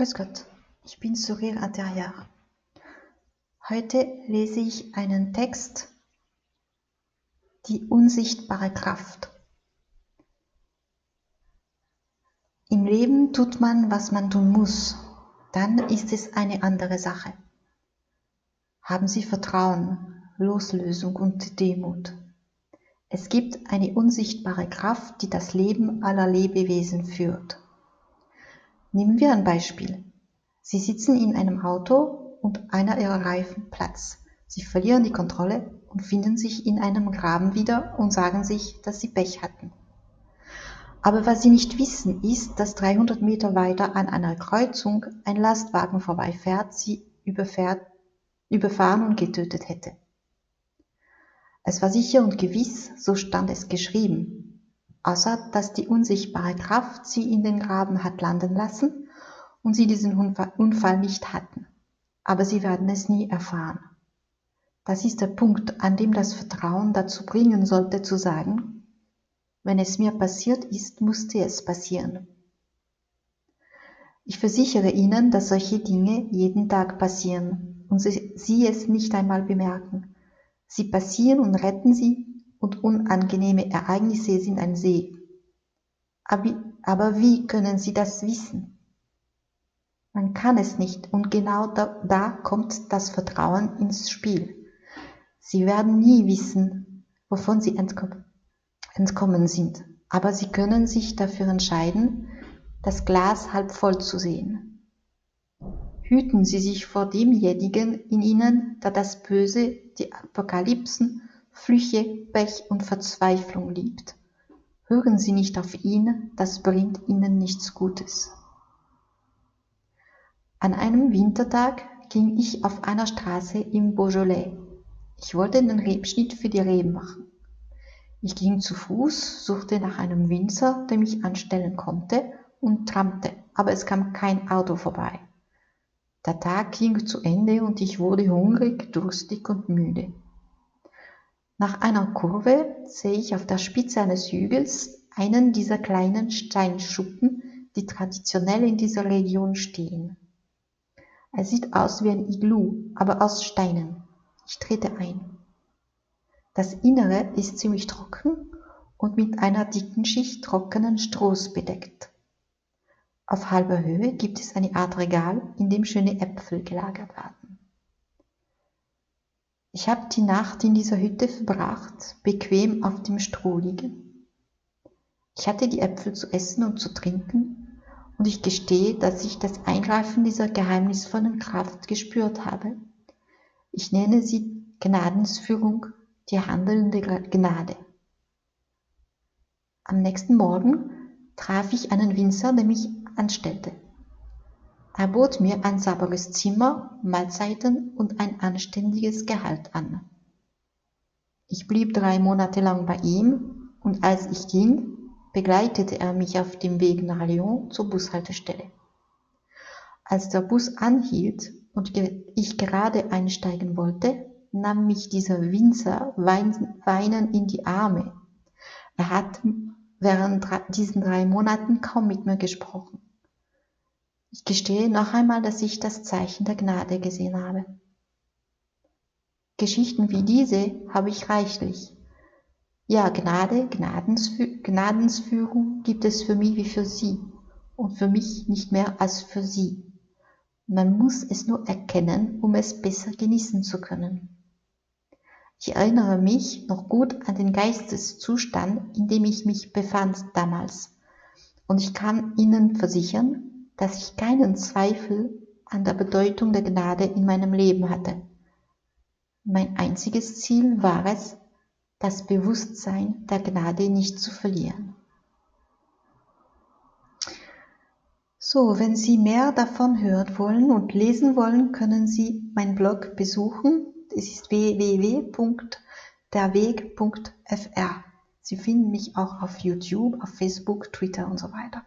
Grüß Gott, ich bin Sourire Intérieur. Heute lese ich einen Text, die unsichtbare Kraft. Im Leben tut man, was man tun muss, dann ist es eine andere Sache. Haben Sie Vertrauen, Loslösung und Demut. Es gibt eine unsichtbare Kraft, die das Leben aller Lebewesen führt. Nehmen wir ein Beispiel. Sie sitzen in einem Auto und einer ihrer Reifen platzt. Sie verlieren die Kontrolle und finden sich in einem Graben wieder und sagen sich, dass sie Pech hatten. Aber was sie nicht wissen, ist, dass 300 Meter weiter an einer Kreuzung ein Lastwagen vorbeifährt, sie überfährt, überfahren und getötet hätte. Es war sicher und gewiss, so stand es geschrieben, außer dass die unsichtbare Kraft sie in den Graben hat landen lassen und sie diesen Unfall nicht hatten. Aber sie werden es nie erfahren. Das ist der Punkt, an dem das Vertrauen dazu bringen sollte zu sagen, wenn es mir passiert ist, musste es passieren. Ich versichere Ihnen, dass solche Dinge jeden Tag passieren und Sie, es nicht einmal bemerken. Sie passieren und retten Sie und unangenehme Ereignisse sind ein See. Aber wie können Sie das wissen? Man kann es nicht und genau da, da, kommt das Vertrauen ins Spiel. Sie werden nie wissen, wovon Sie entkommen sind, aber Sie können sich dafür entscheiden, das Glas halb voll zu sehen. Hüten Sie sich vor demjenigen in Ihnen, der das Böse, die Apokalypsen Flüche, Pech und Verzweiflung liebt. Hören Sie nicht auf ihn, das bringt Ihnen nichts Gutes. An einem Wintertag ging ich auf einer Straße im Beaujolais. Ich wollte den Rebschnitt für die Reben machen. Ich ging zu Fuß, suchte nach einem Winzer, der mich anstellen konnte, und trampte, aber es kam kein Auto vorbei. Der Tag ging zu Ende und ich wurde hungrig, durstig und müde. Nach einer Kurve sehe ich auf der Spitze eines Hügels einen dieser kleinen Steinschuppen, die traditionell in dieser Region stehen. Er sieht aus wie ein Iglu, aber aus Steinen. Ich trete ein. Das Innere ist ziemlich trocken und mit einer dicken Schicht trockenen Strohs bedeckt. Auf halber Höhe gibt es eine Art Regal, in dem schöne Äpfel gelagert werden. Ich habe die Nacht in dieser Hütte verbracht, bequem auf dem Stroh liegen. Ich hatte die Äpfel zu essen und zu trinken, und ich gestehe, dass ich das Eingreifen dieser geheimnisvollen Kraft gespürt habe. Ich nenne sie Gnadensführung, die handelnde Gnade. Am nächsten Morgen traf ich einen Winzer, der mich anstellte. Er bot mir ein sauberes Zimmer, Mahlzeiten und ein anständiges Gehalt an. Ich blieb drei Monate lang bei ihm und als ich ging, begleitete er mich auf dem Weg nach Lyon zur Bushaltestelle. Als der Bus anhielt und ich gerade einsteigen wollte, nahm mich dieser Winzer weinend in die Arme. Er hat während diesen drei Monaten kaum mit mir gesprochen. Ich gestehe noch einmal, dass ich das Zeichen der Gnade gesehen habe. Geschichten wie diese habe ich reichlich. Ja, Gnade, Gnadensführung gibt es für mich wie für Sie und für mich nicht mehr als für Sie. Man muss es nur erkennen, um es besser genießen zu können. Ich erinnere mich noch gut an den Geisteszustand, in dem ich mich befand damals. Und ich kann Ihnen versichern, dass ich keinen Zweifel an der Bedeutung der Gnade in meinem Leben hatte. Mein einziges Ziel war es, das Bewusstsein der Gnade nicht zu verlieren. So, wenn Sie mehr davon hören wollen und lesen wollen, können Sie meinen Blog besuchen. Es ist www.derweg.fr. Sie finden mich auch auf YouTube, auf Facebook, Twitter und so weiter.